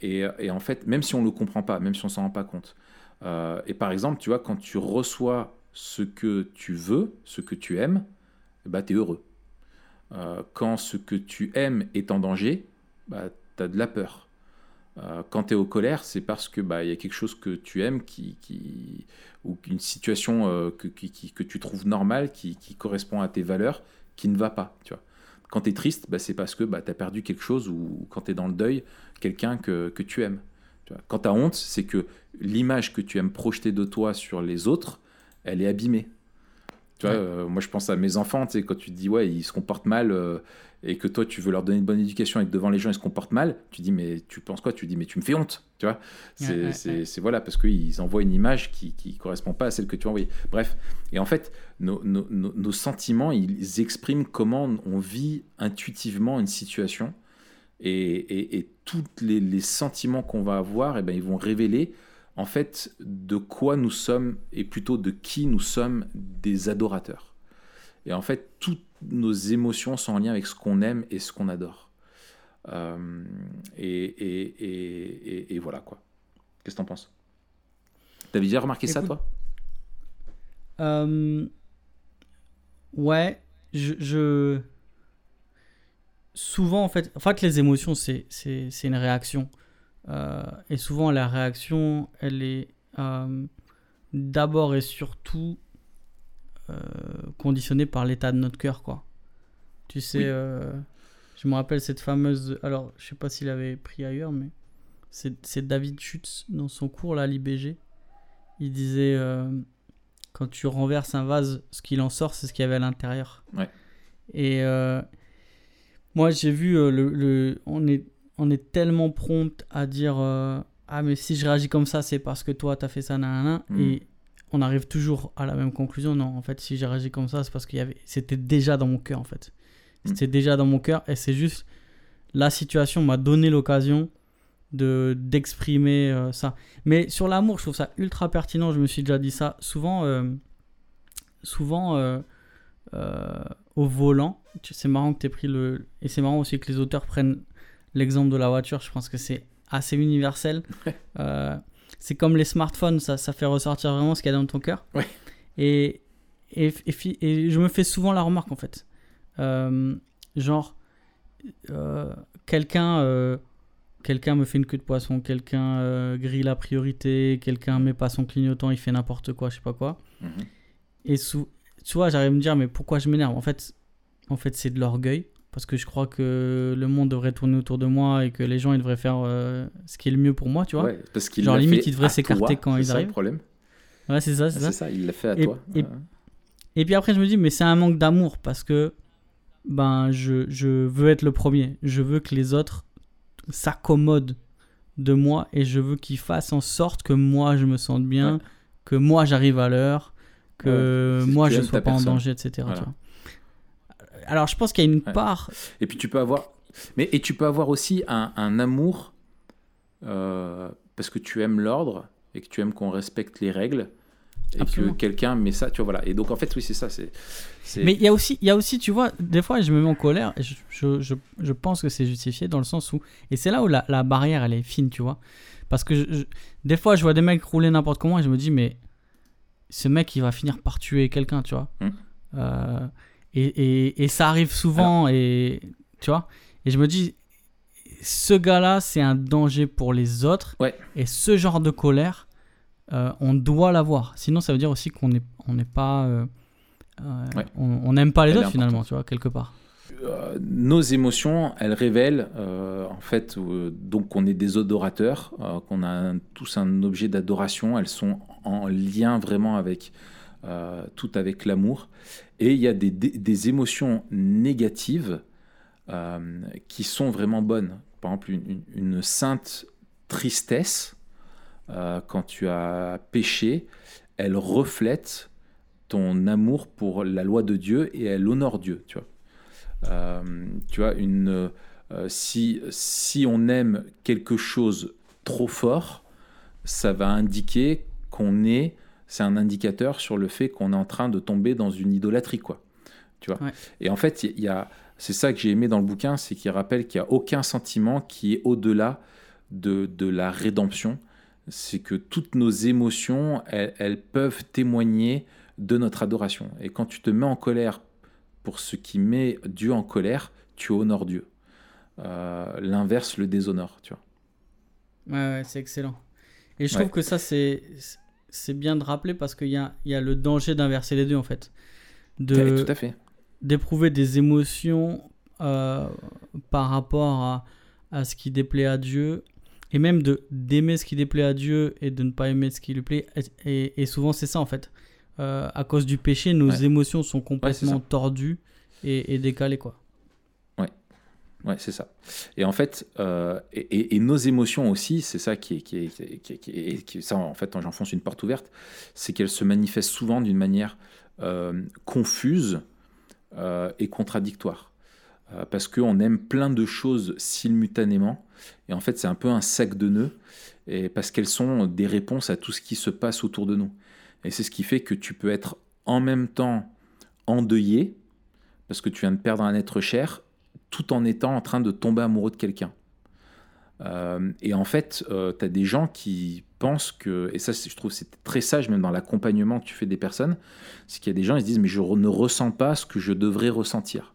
Et, et, en fait, même si on ne le comprend pas, même si on s'en rend pas compte, et par exemple, tu vois, quand tu reçois ce que tu veux, ce que tu aimes, bah, tu es heureux. Euh, quand ce que tu aimes est en danger, bah, tu as de la peur. Euh, quand tu es au colère, c'est parce que bah, y a quelque chose que tu aimes qui, ou une situation euh, que, que, tu trouves normale, qui, correspond à tes valeurs, qui ne va pas. Tu vois. Quand tu es triste, bah, c'est parce que bah, tu as perdu quelque chose ou quand tu es dans le deuil, quelqu'un que, que, tu aimes. Quand tu as honte, c'est que l'image que tu aimes projeter de toi sur les autres, elle est abîmée. Tu vois, euh, moi je pense à mes enfants, tu sais, quand tu te dis ouais, ils se comportent mal euh, et que toi tu veux leur donner une bonne éducation et que devant les gens ils se comportent mal, tu dis mais tu penses quoi? Tu dis mais tu me fais honte, tu vois? C'est voilà, parce qu'ils envoient une image qui ne correspond pas à celle que tu as envoyée. Bref, et en fait, nos, nos, nos, sentiments, ils expriment comment on vit intuitivement une situation et, et, et tous les, les sentiments qu'on va avoir, et eh ben, ils vont révéler en fait de quoi nous sommes et plutôt de qui nous sommes des adorateurs. Et en fait, toutes nos émotions sont en lien avec ce qu'on aime et ce qu'on adore. Euh, et, et, voilà quoi. Qu'est-ce que t'en penses? T'avais déjà remarqué ça toi? euh, Ouais, je, Souvent en fait, en fait les émotions c'est une réaction. Euh, et souvent, la réaction, elle est euh, d'abord et surtout euh, conditionnée par l'état de notre cœur, quoi. Tu sais, je me rappelle cette fameuse. Alors, je sais pas s'il avait pris ailleurs, mais c'est David Schutz dans son cours, là, l'IBG. Il disait quand tu renverses un vase, ce qu'il en sort, c'est ce qu'il y avait à l'intérieur. Ouais. Et moi, j'ai vu le, le, on est on est tellement prompt à dire euh, ah mais si je réagis comme ça c'est parce que toi t'as fait ça nanana. Mm. et on arrive toujours à la même conclusion. Non en fait si j'ai réagi comme ça c'est parce qu'il y avait c'était déjà dans mon cœur en fait. Mm. c'était déjà dans mon cœur. Et c'est juste la situation m'a donné l'occasion de d'exprimer euh, ça. Mais sur l'amour je trouve ça ultra pertinent. Je me suis déjà dit ça souvent euh, souvent au volant. C'est marrant que tu aies pris le et c'est marrant aussi que les auteurs prennent l'exemple de la voiture, je pense que c'est assez universel. <laughs> Euh, c'est comme les smartphones, ça, ça fait ressortir vraiment ce qu'il y a dans ton cœur. Et, et, et, je me fais souvent la remarque en fait. Euh, genre, euh, quelqu'un quelqu'un me fait une queue de poisson, quelqu'un grille la priorité, quelqu'un met pas son clignotant, il fait n'importe quoi, je sais pas quoi. Mhm. Et sous, tu vois, j'arrive à me dire, mais pourquoi je m'énerve? En fait, en fait c'est de l'orgueil parce que je crois que le monde devrait tourner autour de moi et que les gens ils devraient faire euh, ce qui est le mieux pour moi, tu vois. Ouais, parce qu'il Genre limite ils devraient s'écarter quand ils arrivent. C'est problème. Ouais, c'est ça, c'est ça. ça. Il l'a fait à toi. Et, puis après je me dis mais c'est un manque d'amour parce que ben je, je veux être le premier. Je veux que les autres s'accommodent de moi et je veux qu'ils fassent en sorte que moi je me sente bien, que moi j'arrive à l'heure, que moi je sois pas en danger, etc. Tu vois alors je pense qu'il y a une part. Et puis tu peux avoir, mais et tu peux avoir aussi un, un amour euh, parce que tu aimes l'ordre et que tu aimes qu'on respecte les règles et que quelqu'un met ça, tu vois voilà. Et donc en fait oui c'est ça, c'est. Mais il y a aussi, il y a aussi, tu vois, des fois je me mets en colère et je, je, je, pense que c'est justifié dans le sens où et c'est là où la, la, barrière elle est fine, tu vois, parce que des fois je vois des mecs rouler n'importe comment et je me dis mais ce mec il va finir par tuer quelqu'un, tu vois. Hum. Euh, et, et, ça arrive souvent, et tu vois. Et je me dis, ce gars-là, c'est un danger pour les autres. Ouais. Et ce genre de colère, euh, on doit l'avoir. Sinon, ça veut dire aussi qu'on n'est on n'est pas. Euh, euh, on n'aime pas les autres finalement, tu vois, quelque part. nos émotions, elles révèlent en fait donc qu'on est des adorateurs, qu'on a tous un objet d'adoration. Elles sont en lien vraiment avec tout avec l'amour. Et il y a des, émotions négatives euh, qui sont vraiment bonnes. Par exemple, une, sainte tristesse, euh, quand tu as péché, elle reflète ton amour pour la loi de Dieu et elle honore Dieu. Tu vois, euh, tu vois si on aime quelque chose trop fort, ça va indiquer qu'on est c'est un indicateur sur le fait qu'on est en train de tomber dans une idolâtrie, quoi. Tu vois? Et en fait, il y a, c'est ça que j'ai aimé dans le bouquin, c'est qu'il rappelle qu'il n'y a aucun sentiment qui est au-delà de, de la rédemption. C'est que toutes nos émotions, elles, peuvent témoigner de notre adoration. Et quand tu te mets en colère pour ce qui met Dieu en colère, tu honores Dieu. Euh, l'inverse le déshonore, tu vois. Ouais, c'est excellent. Et je trouve que ça, c'est c'est bien de rappeler parce qu'il y a, y a le danger d'inverser les deux en fait. De, Tout à fait. D'éprouver des émotions euh, par rapport à, à, ce qui déplaît à Dieu. et même de d'aimer ce qui déplaît à Dieu et de ne pas aimer ce qui lui plaît. Et, et souvent, c'est ça en fait. Euh, à cause du péché, nos émotions sont complètement tordues et, et, décalées, quoi. Ouais, c'est ça. Et en fait, euh, et, nos émotions aussi, c'est ça qui est, qui est, qui est, qui ça en fait, j'enfonce une porte ouverte, c'est qu'elles se manifestent souvent d'une manière euh, confuse et contradictoire. parce qu'on aime plein de choses simultanément, et en fait, c'est un peu un sac de nœuds, et parce qu'elles sont des réponses à tout ce qui se passe autour de nous. Et c'est ce qui fait que tu peux être en même temps endeuillé, parce que tu viens de perdre un être cher, tout en étant en train de tomber amoureux de quelqu'un. Euh, et en fait, euh, tu as des gens qui pensent que, et ça je trouve c'est très sage même dans l'accompagnement que tu fais des personnes, c'est qu'il y a des gens qui se disent mais je ne ressens pas ce que je devrais ressentir.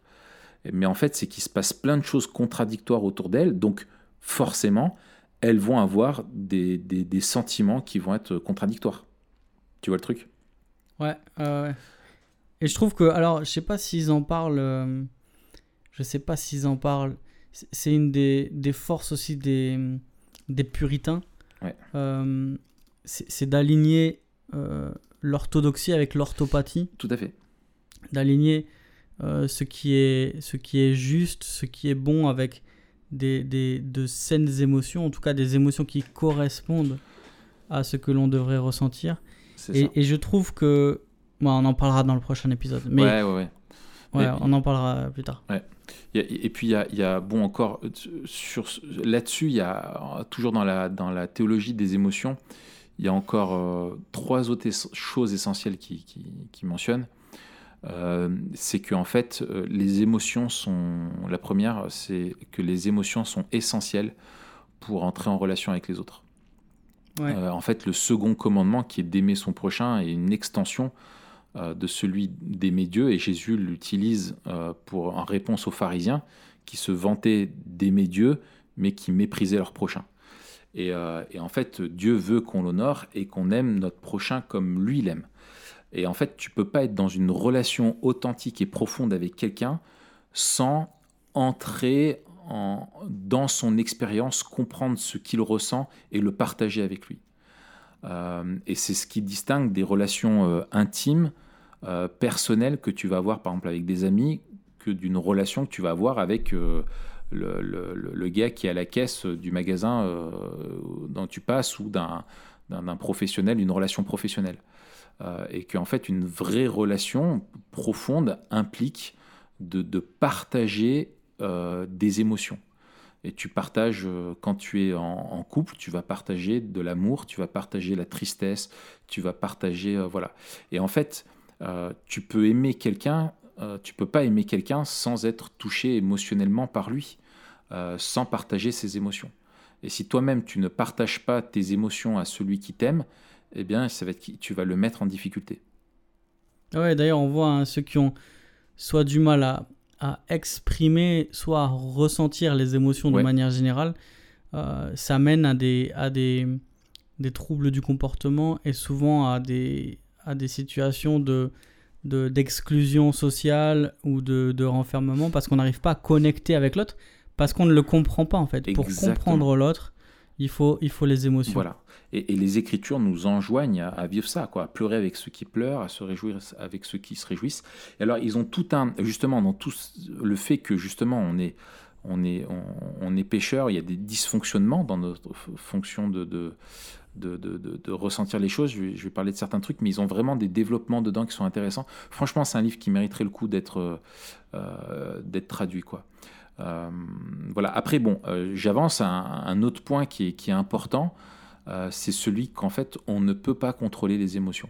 Mais en fait, c'est qu'il se passe plein de choses contradictoires autour d'elles, donc forcément, elles vont avoir des, des sentiments qui vont être contradictoires. Tu vois le truc? Ouais. Et je trouve que, alors, je sais pas s'ils en parlent. Euh, je sais pas s'ils en parlent. C'est une des, des, forces aussi des, des puritains. Ouais. Euh, c'est d'aligner euh, l'orthodoxie avec l'orthopathie. Tout à fait. D'aligner ce, qui est, ce qui est juste, ce qui est bon avec des, des, de saines émotions, en tout cas des émotions qui correspondent à ce que l'on devrait ressentir. Et, je trouve que. Bon, on en parlera dans le prochain épisode. Mais... Ouais, ouais, ouais. On en parlera plus tard. Ouais. Et puis il y a, y a, bon encore sur là-dessus il y a toujours dans la dans la théologie des émotions il y a encore euh, trois autres choses essentielles qui, qui, qui mentionnent euh, c'est que en fait euh, les émotions sont la première c'est que les émotions sont essentielles pour entrer en relation avec les autres euh, en fait, le second commandement, qui est d'aimer son prochain, est une extension euh, de celui d'aimer Dieu, et Jésus l'utilise euh, pour en réponse aux pharisiens qui se vantaient d'aimer Dieu, mais qui méprisaient leur prochain. Et, en fait, Dieu veut qu'on l'honore et qu'on aime notre prochain comme lui l'aime. Et en fait, tu peux pas être dans une relation authentique et profonde avec quelqu'un sans entrer dans son expérience, comprendre ce qu'il ressent et le partager avec lui. Euh, et c'est ce qui distingue des relations euh, intimes, euh, personnelles que tu vas avoir par exemple avec des amis, que d'une relation que tu vas avoir avec le, gars qui est à la caisse du magasin dont tu passes ou d'un professionnel, une relation professionnelle. et qu'en fait, une vraie relation profonde implique de, partager des émotions. Et tu partages, euh, quand tu es en, couple, tu vas partager de l'amour, tu vas partager la tristesse, tu vas partager. Euh, voilà. Et en fait, tu peux aimer quelqu'un, tu peux pas aimer quelqu'un sans être touché émotionnellement par lui, sans partager ses émotions. Et si toi-même tu ne partages pas tes émotions à celui qui t'aime, eh bien, ça va être, tu vas le mettre en difficulté. Ouais, d'ailleurs, on voit hein, ceux qui ont soit du mal à à exprimer, soit à ressentir les émotions de manière générale, euh, ça mène à des, à des, des troubles du comportement et souvent à des, à des situations de, d'exclusion sociale ou de, de renfermement parce qu'on n'arrive pas à connecter avec l'autre parce qu'on ne le comprend pas en fait. Pour comprendre l'autre, il faut, il faut les émotions. Voilà. Et, les Écritures nous enjoignent à, vivre ça, quoi, à pleurer avec ceux qui pleurent, à se réjouir avec ceux qui se réjouissent. Et alors, ils ont tout un, justement, dans tout le fait que justement, on est, on est, on, est pécheur, il y a des dysfonctionnements dans notre fonction de, de de, ressentir les choses. Je vais, parler de certains trucs, mais ils ont vraiment des développements dedans qui sont intéressants. Franchement, c'est un livre qui mériterait le coup d'être euh, d'être traduit. Quoi. Euh, voilà. Après, bon, euh, j'avance à un, autre point qui est, qui est important. Euh, c'est celui qu'en fait, on ne peut pas contrôler les émotions.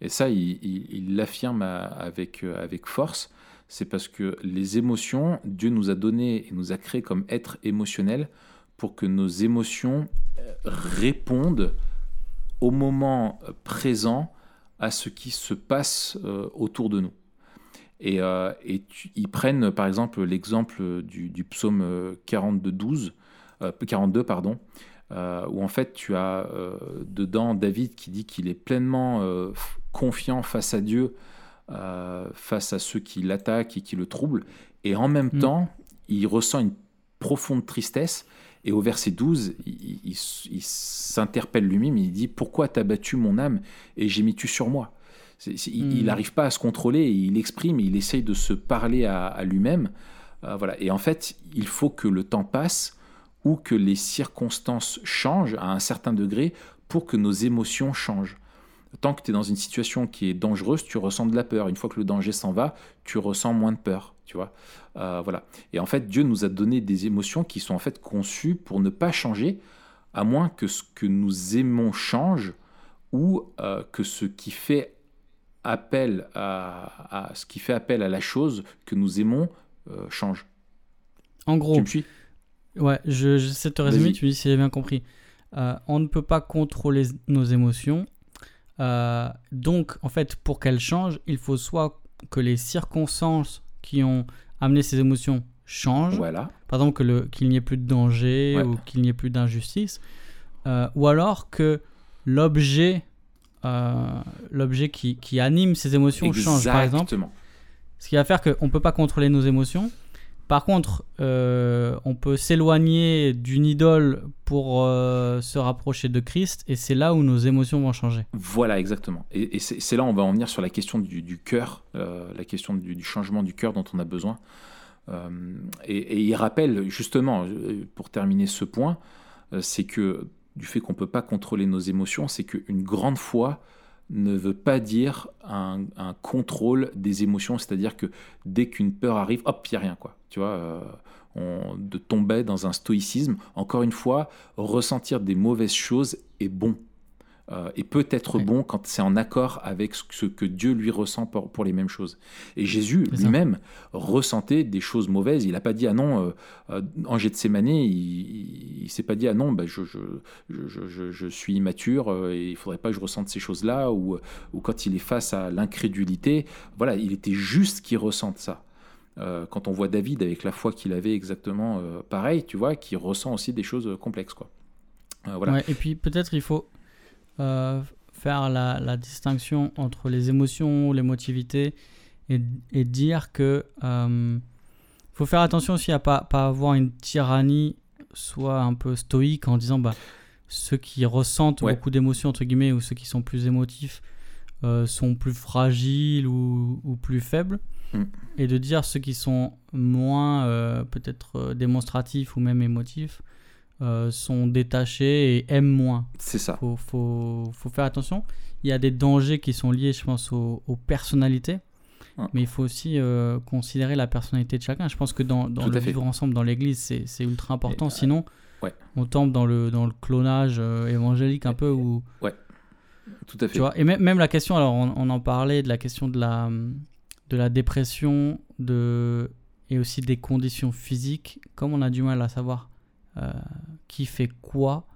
Et ça, il l'affirme avec, euh, avec force. C'est parce que les émotions, Dieu nous a donné et nous a créés comme êtres émotionnels pour que nos émotions euh, répondent au moment présent à ce qui se passe autour de nous. Et, ils prennent par exemple l'exemple du, psaume 42, 12, 42, pardon, euh, où en fait tu as euh, dedans David qui dit qu'il est pleinement euh, confiant face à Dieu, face à ceux qui l'attaquent et qui le troublent, et en même mm. temps il ressent une profonde tristesse, Et au verset 12, il, s'interpelle lui-même, il dit Pourquoi t'as battu mon âme et j'ai mis tu sur moi Il n'arrive hmm. pas à se contrôler, il exprime, il essaye de se parler à, lui-même. Euh, voilà. Et en fait, il faut que le temps passe ou que les circonstances changent à un certain degré pour que nos émotions changent. Tant que tu es dans une situation qui est dangereuse, tu ressens de la peur. Une fois que le danger s'en va, tu ressens moins de peur. Tu vois euh, voilà. Et en fait, Dieu nous a donné des émotions qui sont en fait conçues pour ne pas changer, à moins que ce que nous aimons change ou euh, que ce qui fait appel à, ce qui fait appel à la chose que nous aimons euh, change. En gros, tu me suis? Ouais, je, j'essaie de te résumer, tu me dis si j'ai bien compris. on ne peut pas contrôler nos émotions. donc, en fait, pour qu'elles changent, il faut soit que les circonstances qui ont amené ces émotions changent. Voilà. Par exemple, que qu'il n'y ait plus de danger ou qu'il n'y ait plus d'injustice. Euh, ou alors que l'objet euh, l'objet qui, qui, anime ces émotions change, par exemple. Ce qui va faire qu'on ne peut pas contrôler nos émotions. Par contre, euh, on peut s'éloigner d'une idole pour se rapprocher de Christ, et c'est là où nos émotions vont changer. Voilà, exactement. Et, c'est là où on va en venir sur la question du, cœur, la question du, changement du cœur dont on a besoin. Euh, et, il rappelle justement, euh, pour terminer ce point, euh, c'est que du fait qu'on ne peut pas contrôler nos émotions, c'est qu'une grande foi ne veut pas dire un, contrôle des émotions, c'est-à-dire que dès qu'une peur arrive, hop, il n'y a rien, quoi. Tu vois, on, de tomber dans un stoïcisme. Encore une fois, ressentir des mauvaises choses est bon. Euh, et peut être bon quand c'est en accord avec ce que Dieu lui ressent pour, les mêmes choses. Et Jésus lui-même ressentait des choses mauvaises. Il n'a pas dit ah non, euh, en Gethsemane, il, ne s'est pas dit ah non, bah, je, je, je, je, suis immature euh, et il faudrait pas que je ressente ces choses-là. Ou, ou quand il est face à l'incrédulité, voilà, il était juste qu'il ressente ça. Euh, quand on voit David avec la foi qu'il avait exactement pareil, tu vois, qui ressent aussi des choses complexes, quoi. voilà. et puis peut-être il faut euh, faire la, la, distinction entre les émotions, l'émotivité et, et, dire que euh, faut faire attention aussi à pas, pas avoir une tyrannie soit un peu stoïque en disant bah ceux qui ressentent beaucoup d'émotions entre guillemets ou ceux qui sont plus émotifs euh, sont plus fragiles ou, ou plus faibles mm. et de dire ceux qui sont moins peut-être démonstratifs ou même émotifs euh, sont détachés et aiment moins. C'est ça. Faut, faut, faut, faire attention. Il y a des dangers qui sont liés, je pense, aux, personnalités. Mais il faut aussi euh, considérer la personnalité de chacun. Je pense que dans, dans le vivre ensemble dans l'église, c'est ultra important. Euh, Sinon, ouais. on tombe dans le, dans le clonage évangélique un peu. Où, ouais, tout à fait. Tu vois et même, même la question, alors on, on, en parlait de la question de la, de la dépression de, et aussi des conditions physiques. Comme on a du mal à savoir euh, qui fait quoi,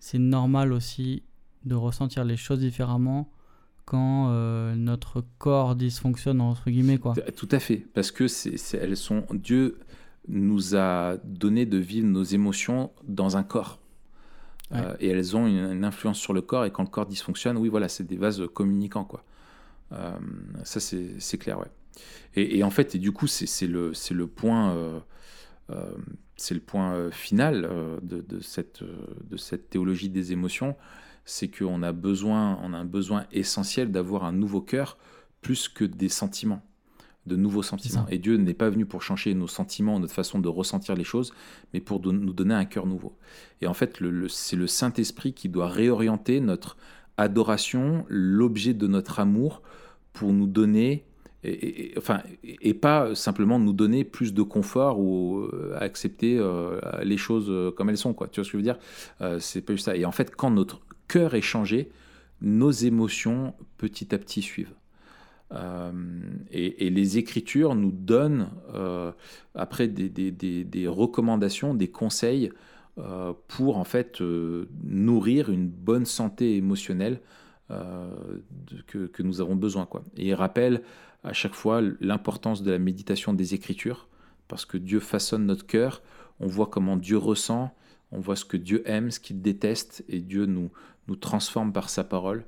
c'est normal aussi de ressentir les choses différemment quand euh, notre corps dysfonctionne entre guillemets quoi. Tout à fait, parce que c'est, elles sont Dieu nous a donné de vivre nos émotions dans un corps. Euh, et elles ont une, influence sur le corps et quand le corps dysfonctionne, oui voilà, c'est des vases communicants quoi. ça c'est, clair ouais. Et, et, en fait et du coup c'est, le c'est le point c'est le point euh, final euh, de, cette, euh, de cette théologie des émotions, c'est qu'on a besoin, on a un besoin essentiel d'avoir un nouveau cœur plus que des sentiments, de nouveaux sentiments. Et Dieu n'est pas venu pour changer nos sentiments, notre façon de ressentir les choses, mais pour nous donner un cœur nouveau. Et en fait, c'est le Saint-Esprit qui doit réorienter notre adoration, l'objet de notre amour, pour nous donner et, enfin, et pas simplement nous donner plus de confort ou euh, accepter euh, les choses euh, comme elles sont. Quoi. Tu vois ce que je veux dire? C'est pas juste ça. Et en fait, quand notre cœur est changé, nos émotions petit à petit suivent. et, les Écritures nous donnent après des, recommandations, des conseils pour en fait nourrir une bonne santé émotionnelle que, nous avons besoin. Quoi. Et rappelle à chaque fois l'importance de la méditation des Écritures, parce que Dieu façonne notre cœur, on voit comment Dieu ressent, on voit ce que Dieu aime, ce qu'il déteste, et Dieu nous, nous transforme par sa parole,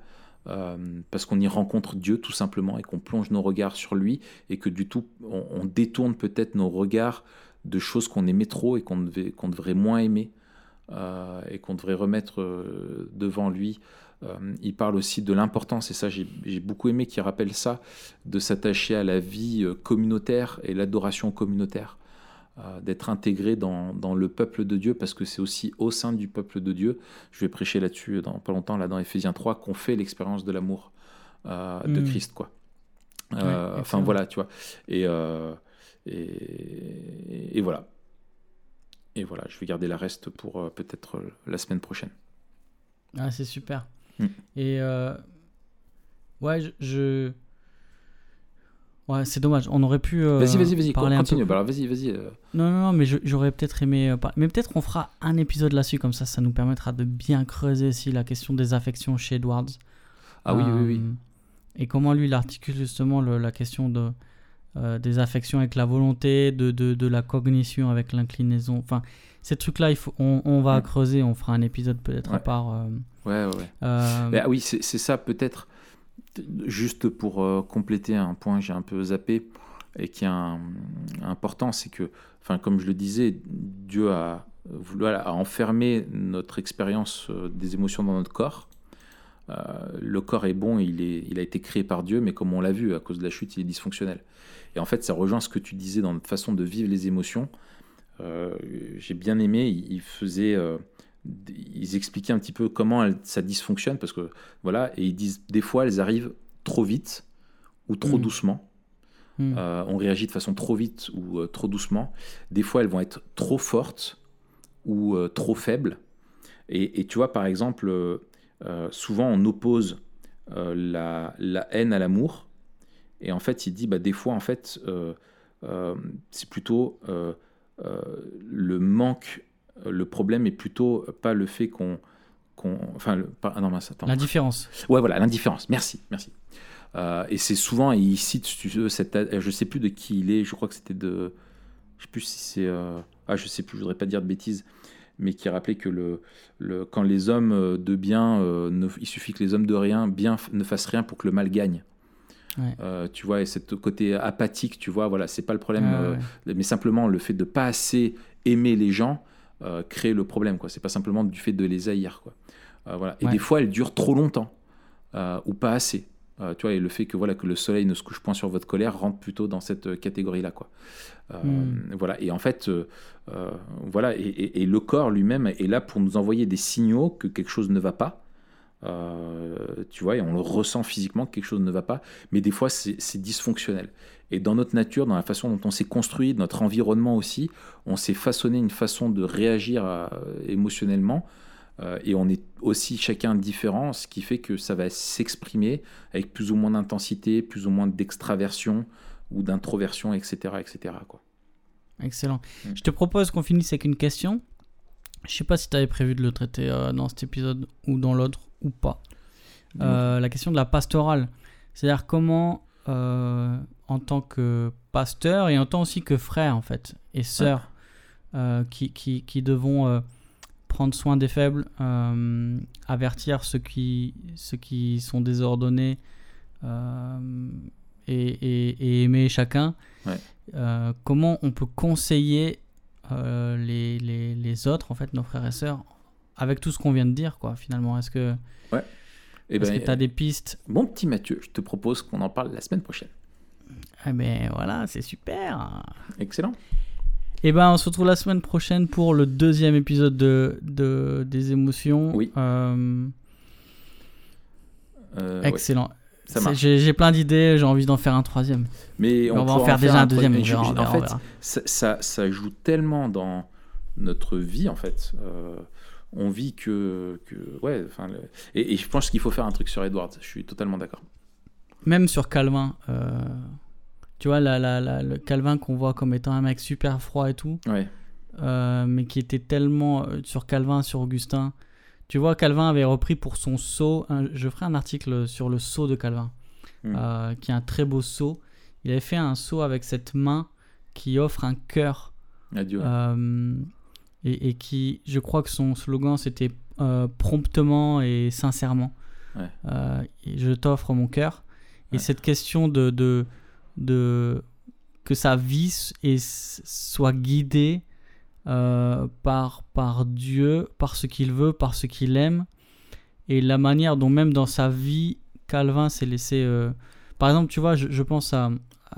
euh, parce qu'on y rencontre Dieu tout simplement, et qu'on plonge nos regards sur lui, et que du tout, on, détourne peut-être nos regards de choses qu'on aimait trop et qu'on devait, qu'on devrait moins aimer. et qu'on devrait remettre devant lui. Il parle aussi de l'importance, et ça j'ai beaucoup aimé qu'il rappelle ça, de s'attacher à la vie communautaire et l'adoration communautaire. d'être intégré dans, dans, le peuple de Dieu, parce que c'est aussi au sein du peuple de Dieu, je vais prêcher là-dessus dans pas longtemps, là dans Ephésiens 3, qu'on fait l'expérience de l'amour de mm. Christ. quoi. Euh, enfin voilà, tu vois. Euh, et, et, voilà. Et voilà, je vais garder la reste pour euh, peut-être la semaine prochaine. Ah, c'est super. Mm. Et ouais, je. Ouais, c'est dommage. On aurait pu. vas-y, vas-y, vas-y. Continue. Bah, vas-y, vas-y. Non, non, non, mais j'aurais peut-être aimé. mais peut-être qu'on fera un épisode là-dessus, comme ça, ça nous permettra de bien creuser aussi la question des affections chez Edwards. Ah oui, oui, oui et comment lui il articule justement la question de, euh, des affections avec la volonté, de, de, de la cognition avec l'inclinaison. Enfin, ces trucs-là, il faut, on, on va creuser, on fera un épisode peut-être à part. Euh, ouais, ouais. Euh, ah oui, c'est ça peut-être. Juste pour compléter un point, j'ai un peu zappé et qui est important, c'est que, enfin, comme je le disais, Dieu a voulu a enfermé notre expérience des émotions dans notre corps euh, le corps est bon, il, est, il a été créé par Dieu, mais comme on l'a vu, à cause de la chute, il est dysfonctionnel. Et en fait, ça rejoint ce que tu disais dans notre façon de vivre les émotions. Euh, j'ai bien aimé, ils faisaient, euh, ils expliquaient un petit peu comment ça dysfonctionne, parce que voilà, et ils disent des fois elles arrivent trop vite ou trop mmh. doucement. Mmh. on réagit de façon trop vite ou trop doucement. Des fois, elles vont être trop fortes ou trop faibles. Et, et, tu vois, par exemple, euh, souvent on oppose euh, la, la, haine à l'amour. Et en fait, il dit, bah, des fois, en fait, euh, c'est plutôt le manque, le problème est plutôt pas le fait qu'on enfin le, pas, non, l'indifférence. Ouais voilà l'indifférence. Merci merci. Et c'est souvent et il cite cette je sais plus de qui il est je crois que c'était de je sais plus si c'est ah je sais plus je voudrais pas dire de bêtises mais qui rappelait que le, le, quand les hommes euh, de bien, euh, il suffit que les hommes de rien bien ne fassent rien pour que le mal gagne. Euh, tu vois, et ce côté apathique, tu vois, voilà, c'est pas le problème, mais simplement le fait de pas assez aimer les gens crée le problème, quoi. C'est pas simplement du fait de les haïr, quoi. voilà. Et des fois, elles durent trop longtemps ou pas assez. Euh, tu vois, et le fait que voilà que le soleil ne se couche point sur votre colère rentre plutôt dans cette euh, catégorie-là, quoi. Euh, hmm. Voilà. Et en fait, voilà, et, le corps lui-même est là pour nous envoyer des signaux que quelque chose ne va pas. Tu vois, et on le ressent physiquement que quelque chose ne va pas, mais des fois c'est dysfonctionnel. Et dans notre nature, dans la façon dont on s'est construit, notre environnement aussi, on s'est façonné une façon de réagir émotionnellement euh, et on est aussi chacun différent, ce qui fait que ça va s'exprimer avec plus ou moins d'intensité, plus ou moins d'extraversion ou d'introversion, etc. etc. Quoi. Excellent. Mm. Je te propose qu'on finisse avec une question. Je sais pas si tu avais prévu de le traiter euh, dans cet épisode ou dans l'autre ou pas. Euh, la question de la pastorale. C'est-à-dire comment, en tant que pasteur et en tant aussi que frère, en fait, et sœur, qui, qui, qui, devons prendre soin des faibles, euh, avertir ceux qui, ceux qui sont désordonnés euh, et, aimer chacun. Euh, comment on peut conseiller les, les, les, autres, en fait, nos frères et sœurs, avec tout ce qu'on vient de dire, quoi, finalement Est-ce que ouais. Eh ben, tu as des pistes? Mon petit Mathieu, je te propose qu'on en parle la semaine prochaine. Eh ben voilà, c'est super. Excellent. Et eh ben, on se retrouve la semaine prochaine pour le deuxième épisode de, de des émotions. Oui. Euh, euh, excellent. J'ai plein d'idées, j'ai envie d'en faire un troisième. Mais on, va en faire, déjà un, deuxième. en fait, ça, ça, joue tellement dans notre vie, en fait. Euh, on vit que. que ouais, et, et, je pense qu'il faut faire un truc sur Edward. Je suis totalement d'accord. Même sur Calvin. Tu vois, la, le Calvin qu'on voit comme étant un mec super froid et tout. Euh, mais qui était tellement euh, sur Calvin, sur Augustin. Tu vois, Calvin avait repris pour son sceau. je ferai un article sur le sceau de Calvin, hmm. euh, qui est un très beau sceau. Il avait fait un sceau avec cette main qui offre un cœur. Adieu. Et, et, qui, je crois que son slogan c'était promptement et sincèrement. et je t'offre mon cœur. Et cette question de, de de que sa vie et soit guidée euh, par, par Dieu, par ce qu'il veut, par ce qu'il aime. Et la manière dont même dans sa vie, Calvin s'est laissé... Euh, par exemple, tu vois, je, pense à,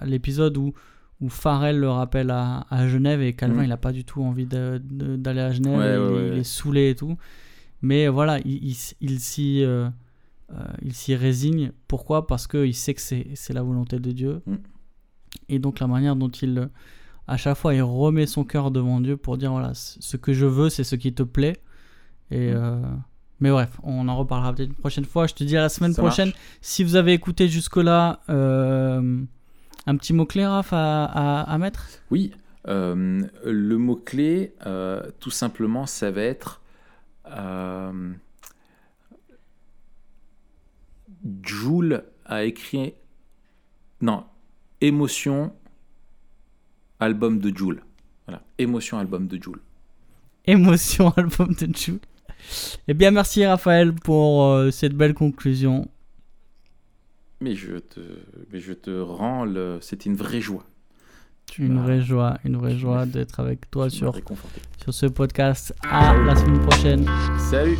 l'épisode où, où Farrell le rappelle à, Genève et Calvin, mm. il n'a pas du tout envie d'aller à Genève, il, est saoulé et tout. Mais voilà, il, il s'y résigne. Pourquoi? Parce qu'il sait que c'est la volonté de Dieu. Mm. Et donc la manière dont il, à chaque fois, il remet son cœur devant Dieu pour dire, voilà, ce que je veux, c'est ce qui te plaît. Et... Mm. Euh, mais bref, on en reparlera peut-être une prochaine fois. Je te dis à la semaine prochaine. Si vous avez écouté jusque-là, euh, un petit mot-clé, Raph, à, mettre? Oui. Euh, le mot-clé, tout simplement, ça va être Joule a écrit. Non, Émotion, album de Joule. Voilà, Émotion, album de Joule. Émotion, <laughs> album de Joule. Eh bien, merci Raphaël pour euh, cette belle conclusion. Mais je te, mais je te rends le. C'était une vraie joie. une vraie joie, une vraie joie d'être avec toi sur, sur ce podcast. À la semaine prochaine. Salut.